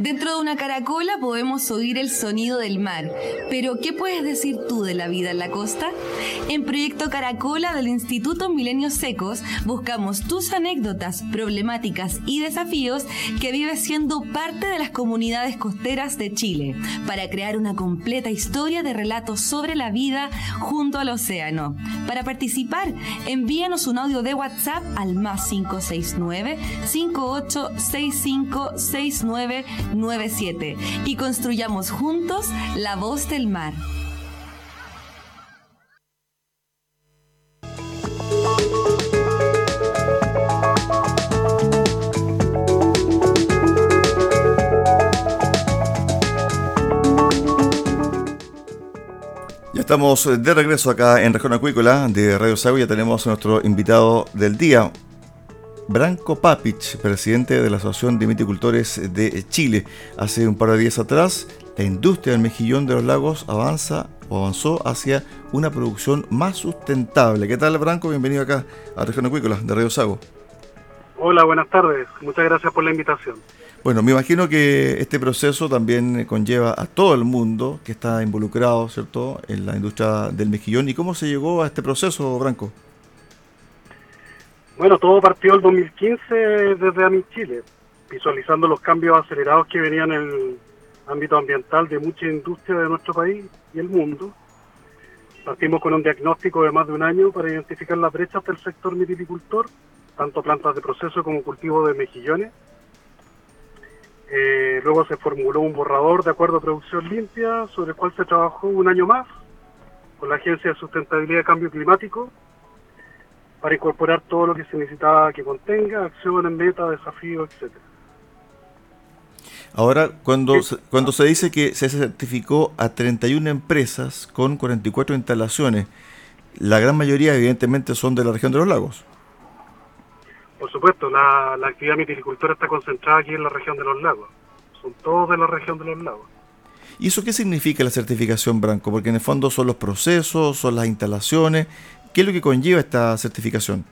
Dentro de una caracola podemos oír el sonido del mar, pero ¿qué puedes decir tú de la vida en la costa? En Proyecto Caracola del Instituto Milenios Secos buscamos tus anécdotas, problemáticas y desafíos que vives siendo parte de las comunidades costeras de Chile, para crear una completa historia de relatos sobre la vida junto al océano. Para participar, envíanos un audio de WhatsApp al más 569 5865 69 97 y construyamos juntos la voz del mar. Estamos de regreso acá en Región Acuícola de Radio Sago. Ya tenemos a nuestro invitado del día, Branco Papich, presidente de la Asociación de Viticultores de Chile. Hace un par de días atrás, la industria del mejillón de los lagos avanza o avanzó hacia una producción más sustentable. ¿Qué tal, Branco? Bienvenido acá a Región Acuícola de Radio Sago. Hola, buenas tardes. Muchas gracias por la invitación. Bueno, me imagino que este proceso también conlleva a todo el mundo que está involucrado, ¿cierto?, en la industria del mejillón. ¿Y cómo se llegó a este proceso, Branco? Bueno, todo partió el 2015 desde AMI Chile, visualizando los cambios acelerados que venían en el ámbito ambiental de mucha industria de nuestro país y el mundo. Partimos con un diagnóstico de más de un año para identificar las brechas del sector mitilicultor, tanto plantas de proceso como cultivo de mejillones. Eh, luego se formuló un borrador de acuerdo a producción limpia, sobre el cual se trabajó un año más con la Agencia de Sustentabilidad y Cambio Climático, para incorporar todo lo que se necesitaba que contenga, acciones, metas, desafíos, etcétera. Ahora, cuando, se, cuando se dice que se certificó a 31 empresas con 44 instalaciones, la gran mayoría evidentemente son de la región de los lagos. Por supuesto, la, la actividad mitilicultora está concentrada aquí en la región de los lagos. Son todos de la región de los lagos. ¿Y eso qué significa la certificación Branco? Porque en el fondo son los procesos, son las instalaciones, ¿Qué es lo que conlleva esta certificación?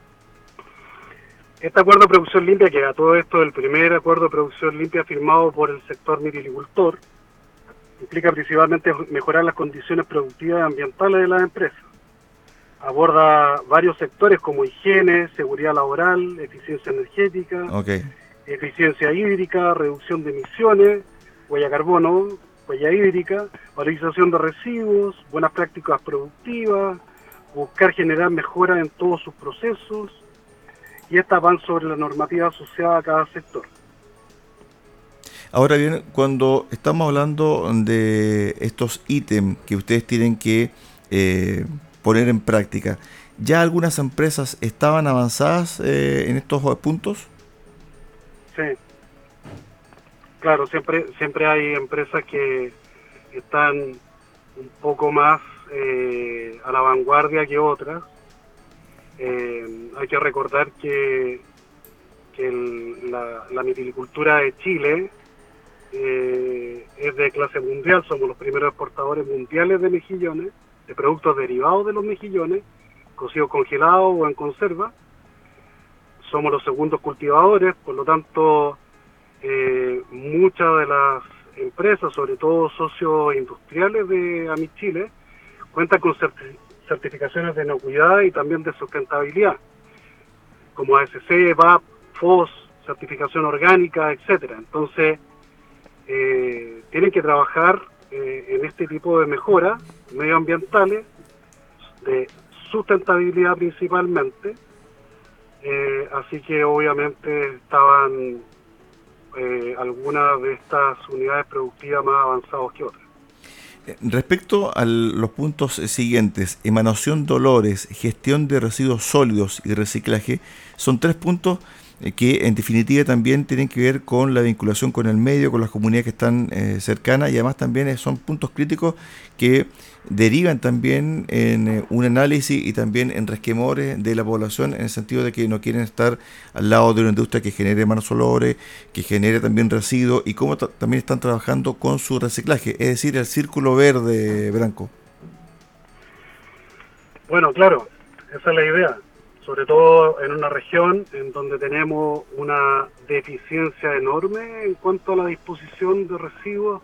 Este acuerdo de producción limpia, que a todo esto el primer acuerdo de producción limpia firmado por el sector mitilicultor, implica principalmente mejorar las condiciones productivas y ambientales de las empresas. Aborda varios sectores como higiene, seguridad laboral, eficiencia energética, okay. eficiencia hídrica, reducción de emisiones, huella carbono, huella hídrica, valorización de residuos, buenas prácticas productivas, buscar generar mejoras en todos sus procesos y estas van sobre la normativa asociada a cada sector. Ahora bien, cuando estamos hablando de estos ítems que ustedes tienen que eh, poner en práctica, ¿Ya algunas empresas estaban avanzadas eh, en estos puntos? Sí. Claro, siempre, siempre hay empresas que están un poco más eh, a la vanguardia que otras. Eh, hay que recordar que, la, la de Chile es de clase mundial, somos los primeros exportadores mundiales de mejillones, de productos derivados de los mejillones, cocidos congelados o en conserva. Somos los segundos cultivadores, por lo tanto, eh, muchas de las empresas, sobre todo socios industriales de AMI Chile, cuentan con certificaciones de inocuidad y también de sustentabilidad, como ASC, VAP, FOS, certificación orgánica, etcétera. Entonces, eh, tienen que trabajar eh, en este tipo de mejoras medioambientales, de sustentabilidad principalmente, eh, así que obviamente estaban eh, algunas de estas unidades productivas más avanzadas que otras. Respecto a los puntos siguientes, emanación dolores, gestión de residuos sólidos y reciclaje, son tres puntos eh, que en definitiva también tienen que ver con la vinculación con el medio, con las comunidades que están eh, cercanas y además también son puntos críticos que derivan también en eh, un análisis y también en resquemores de la población en el sentido de que no quieren estar al lado de una industria que genere malos olores, que genere también residuos y cómo también están trabajando con su reciclaje, es decir, el círculo verde, Branco. Bueno, claro, esa es la idea sobre todo en una región en donde tenemos una deficiencia enorme en cuanto a la disposición de residuos,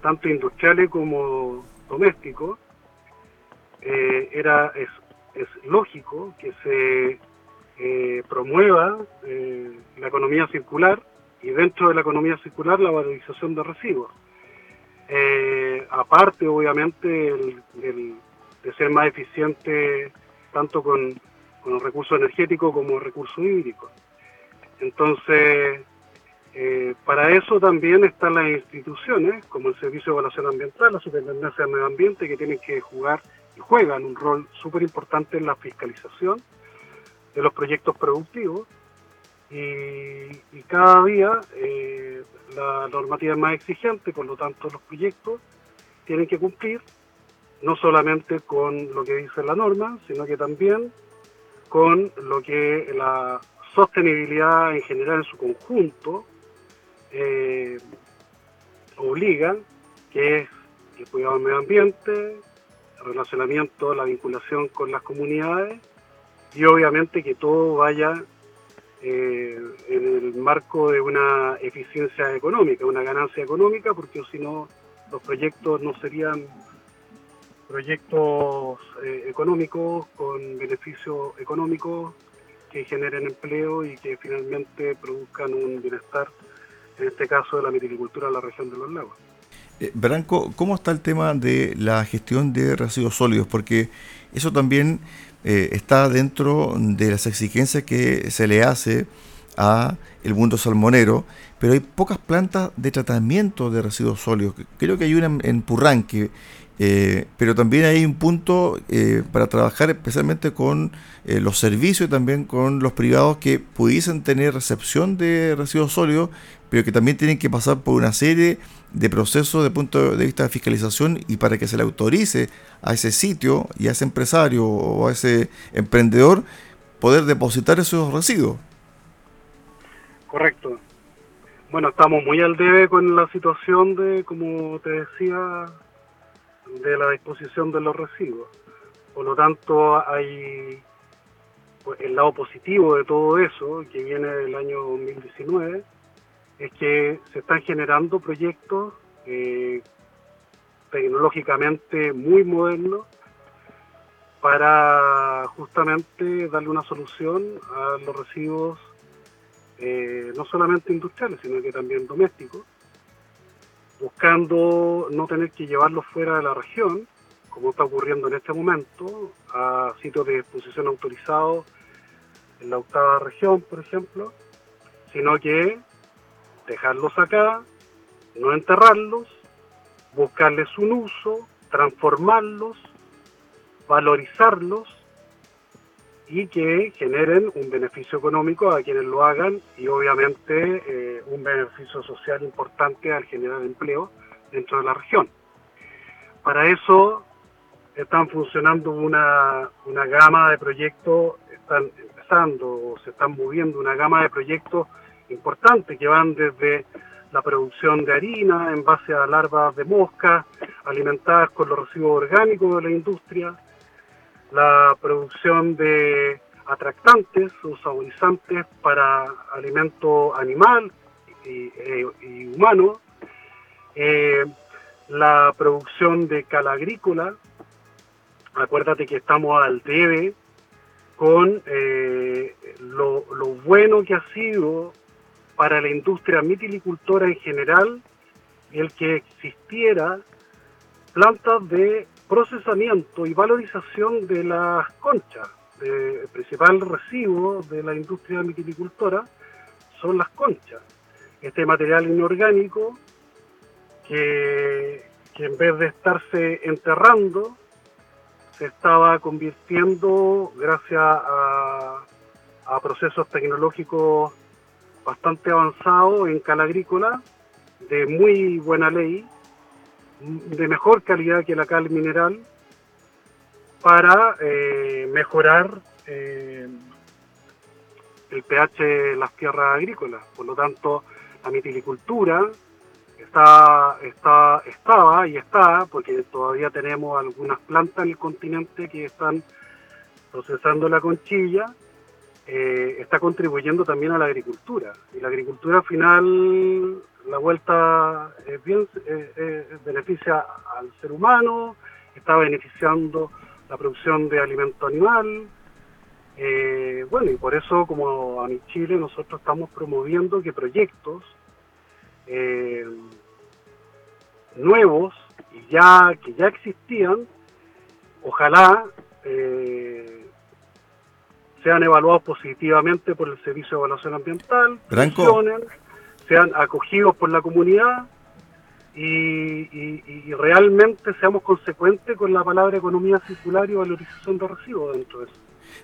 tanto industriales como domésticos, eh, era es, es, lógico que se eh, promueva eh, la economía circular y dentro de la economía circular la valorización de residuos. aparte, obviamente, de ser más eficiente tanto con con recurso energético como recurso hídrico. Entonces, eh, para eso también están las instituciones, como el Servicio de Evaluación Ambiental, la Superintendencia del Medio Ambiente, que tienen que jugar y juegan un rol súper importante en la fiscalización de los proyectos productivos. Y, cada día eh, la normativa es más exigente, por lo tanto los proyectos tienen que cumplir no solamente con lo que dice la norma, sino que también con lo que la sostenibilidad en general en su conjunto eh, obliga, que es el cuidado del medio ambiente, el relacionamiento, la vinculación con las comunidades y obviamente que todo vaya eh, en el marco de una eficiencia económica, una ganancia económica, porque si no los proyectos no serían proyectos eh, económicos con beneficios económicos que generen empleo y que finalmente produzcan un bienestar, en este caso de la mitilicultura en la región de los lagos. Eh, Branco, ¿cómo está el tema de la gestión de residuos sólidos? Porque eso también eh, está dentro de las exigencias que se le hace a el mundo salmonero, pero hay pocas plantas de tratamiento de residuos sólidos. Creo que hay una en Purrán que eh, pero también hay un punto eh, para trabajar especialmente con eh, los servicios y también con los privados que pudiesen tener recepción de residuos sólidos, pero que también tienen que pasar por una serie de procesos de punto de vista de fiscalización y para que se le autorice a ese sitio y a ese empresario o a ese emprendedor poder depositar esos residuos. Correcto. Bueno, estamos muy al debe con la situación de, como te decía, de la disposición de los residuos. Por lo tanto, hay pues, el lado positivo de todo eso, que viene del año 2019, es que se están generando proyectos eh, tecnológicamente muy modernos para justamente darle una solución a los residuos eh, no solamente industriales, sino que también domésticos, buscando no tener que llevarlos fuera de la región, como está ocurriendo en este momento, a sitios de exposición autorizados en la octava región, por ejemplo, sino que dejarlos acá, no enterrarlos, buscarles un uso, transformarlos, valorizarlos y que generen un beneficio económico a quienes lo hagan y obviamente eh, un beneficio social importante al generar empleo dentro de la región. Para eso están funcionando una, una gama de proyectos, están empezando, se están moviendo una gama de proyectos importantes que van desde la producción de harina en base a larvas de mosca alimentadas con los residuos orgánicos de la industria, la producción de atractantes o saborizantes para alimento animal y, e, humano, eh, la producción de cal agrícola, acuérdate que estamos al debe con eh, lo, lo, bueno que ha sido para la industria mitilicultora en general el que existiera plantas de procesamiento y valorización de las conchas. el principal residuo de la industria mitilicultora son las conchas. Este material inorgánico que, en vez de estarse enterrando, se estaba convirtiendo gracias a, a procesos tecnológicos bastante avanzados en cal agrícola, de muy buena ley, de mejor calidad que la cal mineral para eh, mejorar eh, el pH de las tierras agrícolas. Por lo tanto, la mitilicultura está, está, estaba y está, porque todavía tenemos algunas plantas en el continente que están procesando la conchilla, eh, está contribuyendo también a la agricultura. Y la agricultura al final la vuelta es bien, eh, eh, beneficia al ser humano, está beneficiando la producción de alimento animal. Eh, bueno, y por eso como a mi Chile nosotros estamos promoviendo que proyectos nuevos y ya que ya existían, ojalá sean evaluados positivamente por el Servicio de Evaluación Ambiental, funcionen, sean acogidos por la comunidad y, realmente seamos consecuentes con la palabra economía circular y valorización de residuos dentro de eso.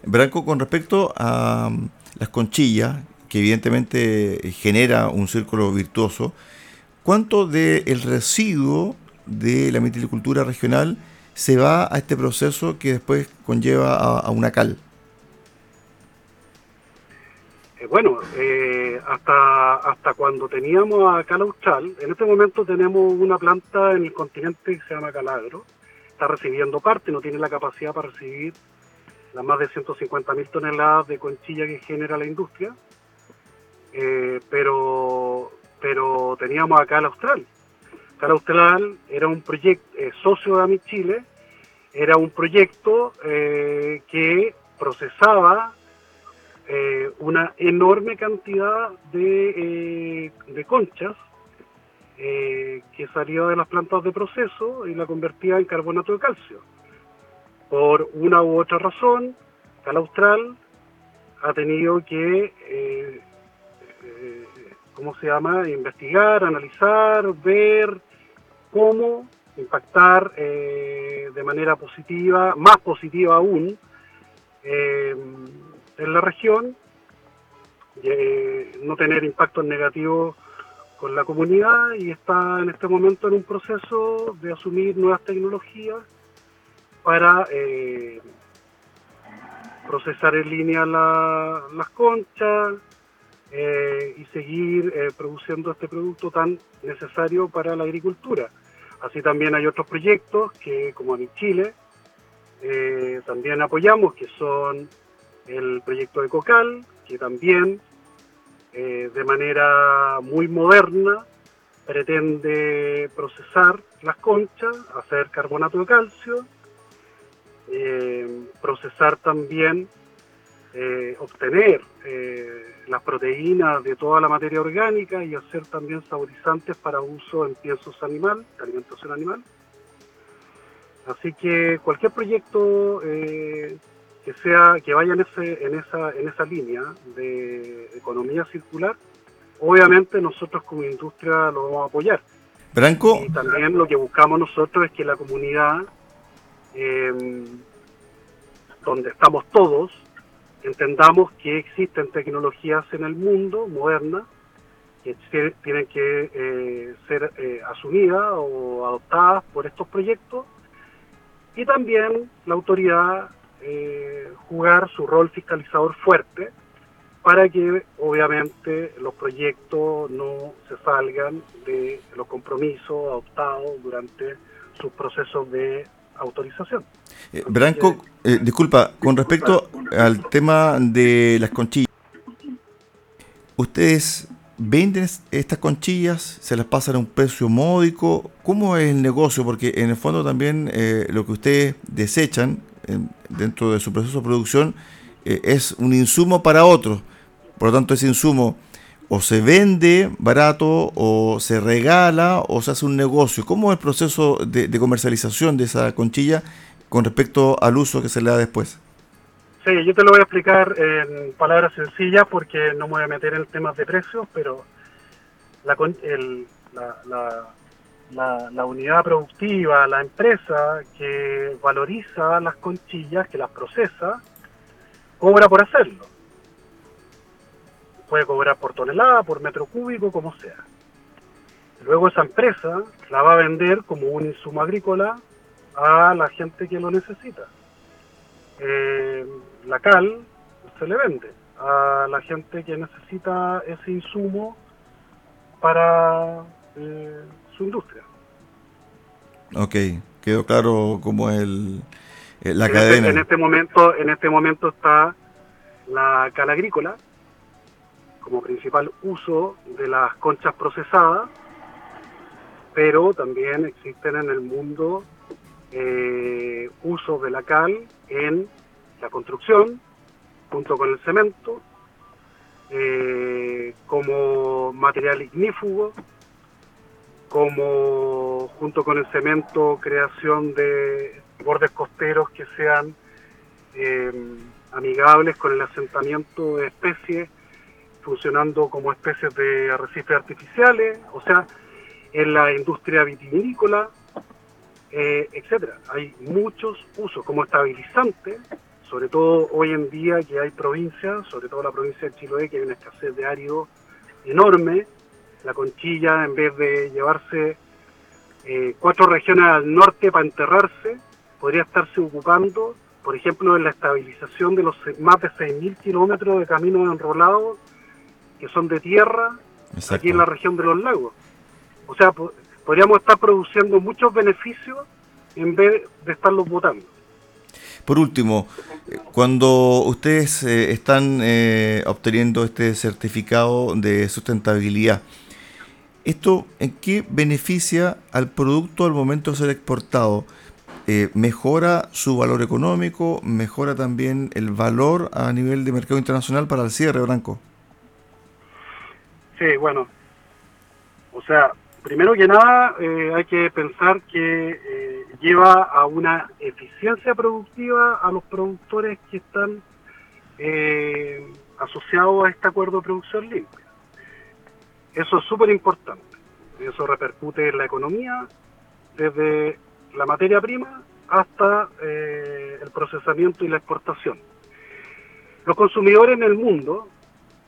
Branco, con respecto a um, las conchillas, que evidentemente genera un círculo virtuoso, ¿cuánto del residuo de la mitilicultura regional se va a este proceso que después conlleva a una cal? Eh, bueno, eh, hasta, hasta cuando teníamos a Cal Austral, en este momento tenemos una planta en el continente que se llama Calagro, está recibiendo parte, no tiene la capacidad para recibir las más de 150 mil toneladas de conchilla que genera la industria, eh, pero, pero teníamos a Cal Austral. Cal Austral era un proyecto, socio de AMI Chile, era un proyecto que procesaba eh, una enorme cantidad de, eh, conchas eh, que salía de las plantas de proceso y la convertía en carbonato de calcio. Por una u otra razón, Cal Austral ha tenido que, ¿cómo se llama?, investigar, analizar, ver cómo impactar de manera positiva, más positiva aún, en la región, no tener impactos negativos con la comunidad y está en este momento en un proceso de asumir nuevas tecnologías para eh, procesar en línea las conchas eh, y seguir eh, produciendo este producto tan necesario para la agricultura. Así también hay otros proyectos que, como en Chile, también apoyamos, que son el proyecto de Cocal, que también eh, de manera muy moderna pretende procesar las conchas, hacer carbonato de calcio, eh, procesar también, eh, obtener las proteínas de toda la materia orgánica y hacer también saborizantes para uso en piensos animal, alimentación animal. Así que cualquier proyecto que sea que vaya en, ese, en, esa, en esa línea de economía circular, obviamente nosotros como industria lo vamos a apoyar. Branco. Y también lo que buscamos nosotros es que la comunidad, em, donde estamos todos, entendamos que existen tecnologías en el mundo modernas que tienen que eh, ser eh, asumidas o adoptadas por estos proyectos y también la autoridad eh, jugar su rol fiscalizador fuerte para que obviamente los proyectos no se salgan de los compromisos adoptados durante sus procesos de autorización. Eh, Branco, eh, disculpa, con respecto al tema de las conchillas, ¿ustedes venden estas conchillas? ¿Se las pasan a un precio módico? ¿Cómo es el negocio? Porque en el fondo también eh, lo que ustedes desechan dentro de su proceso de producción es un insumo para otros. Por lo tanto, ese insumo o se vende barato o se regala o se hace un negocio. ¿Cómo es el proceso de, comercialización de esa conchilla con respecto al uso que se le da después? Sí, yo te lo voy a explicar en palabras sencillas porque no me voy a meter en temas de precios, pero la, la, la, unidad productiva, la empresa que valoriza las conchillas, que las procesa, cobra por hacerlo puede cobrar por tonelada, por metro cúbico, como sea. Luego esa empresa la va a vender como un insumo agrícola a la gente que lo necesita. Eh, la cal se le vende a la gente que necesita ese insumo para eh, su industria. Ok, quedó claro cómo es el, eh, la este, cadena. en este momento, en este momento está la cal agrícola, como principal uso de las conchas procesadas, pero también existen en el mundo eh, usos de la cal en la construcción, junto con el cemento, eh, como material ignífugo, como junto con el cemento creación de bordes costeros que sean eh, amigables con el asentamiento de especies funcionando como especies de arrecifes artificiales, o sea, en la industria vitivinícola, eh, etcétera. Hay muchos usos como estabilizante, sobre todo hoy en día que hay provincias, sobre todo la provincia de Chiloé, que hay una escasez de árido enorme. La conchilla, en vez de llevarse eh, cuatro regiones al norte para enterrarse, podría estarse ocupando, por ejemplo, en la estabilización de los más de 6.000 kilómetros de caminos enrolados que son de tierra aquí en la región de los lagos. O sea, podríamos estar produciendo muchos beneficios en vez de estarlos botando. Por último, cuando ustedes eh, están eh, obteniendo este certificado de sustentabilidad, ¿esto en qué beneficia al producto al momento de ser exportado? Eh, ¿Mejora su valor económico? ¿Mejora también el valor a nivel de mercado internacional para el cierre, Branco? Sí, bueno, o sea, primero que nada eh, hay que pensar que eh, lleva a una eficiencia productiva a los productores que están asociados a este acuerdo de producción limpia. Eso es súper importante. Eso repercute en la economía, desde la materia prima hasta el procesamiento y la exportación. Los consumidores en el mundo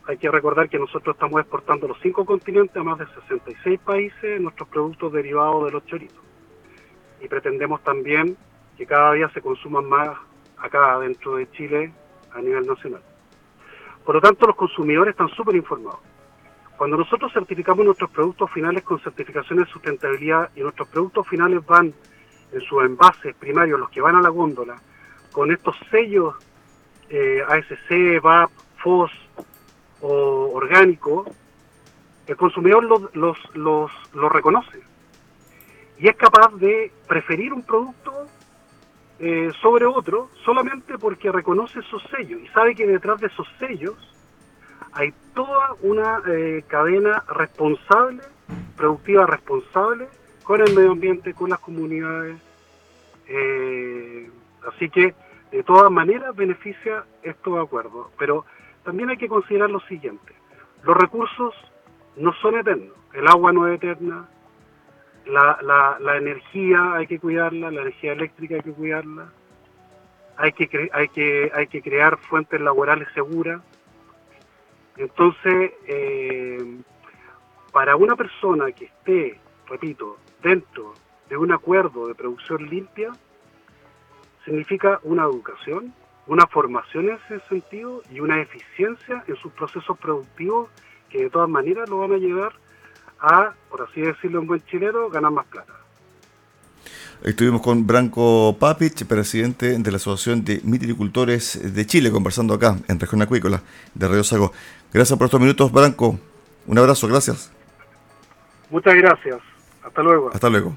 hay que recordar que nosotros estamos exportando los cinco continentes a más de 66 países nuestros productos derivados de los choritos. Y pretendemos también que cada día se consuman más acá dentro de Chile a nivel nacional. Por lo tanto, los consumidores están súper informados. Cuando nosotros certificamos nuestros productos finales con certificaciones de sustentabilidad y nuestros productos finales van en sus envases primarios, los que van a la góndola, con estos sellos eh, ASC, VAP, FOS, o orgánico, el consumidor los, los, los, los reconoce. Y es capaz de preferir un producto eh, sobre otro solamente porque reconoce esos sellos y sabe que detrás de esos sellos hay toda una eh, cadena responsable, productiva responsable con el medio ambiente, con las comunidades. Eh, así que de todas maneras beneficia estos acuerdos. Pero también hay que considerar lo siguiente. Los recursos no son eternos. El agua no es eterna. La, la, energía hay que cuidarla, la energía eléctrica hay que cuidarla. hay que, hay que, hay que crear fuentes laborales seguras. Entonces, eh, para una persona que esté, repito, dentro de un acuerdo de producción limpia, significa una educación, una formación en ese sentido y una eficiencia en sus procesos productivos que de todas maneras lo van a llevar a, por así decirlo en buen chileno, ganar más plata. Estuvimos con Branco Papich, presidente de la Asociación de Mitilicultores de Chile, conversando acá en Región Acuícola de Río Sago. Gracias por estos minutos, Branco. Un abrazo, gracias. Muchas gracias. Hasta luego. Hasta luego.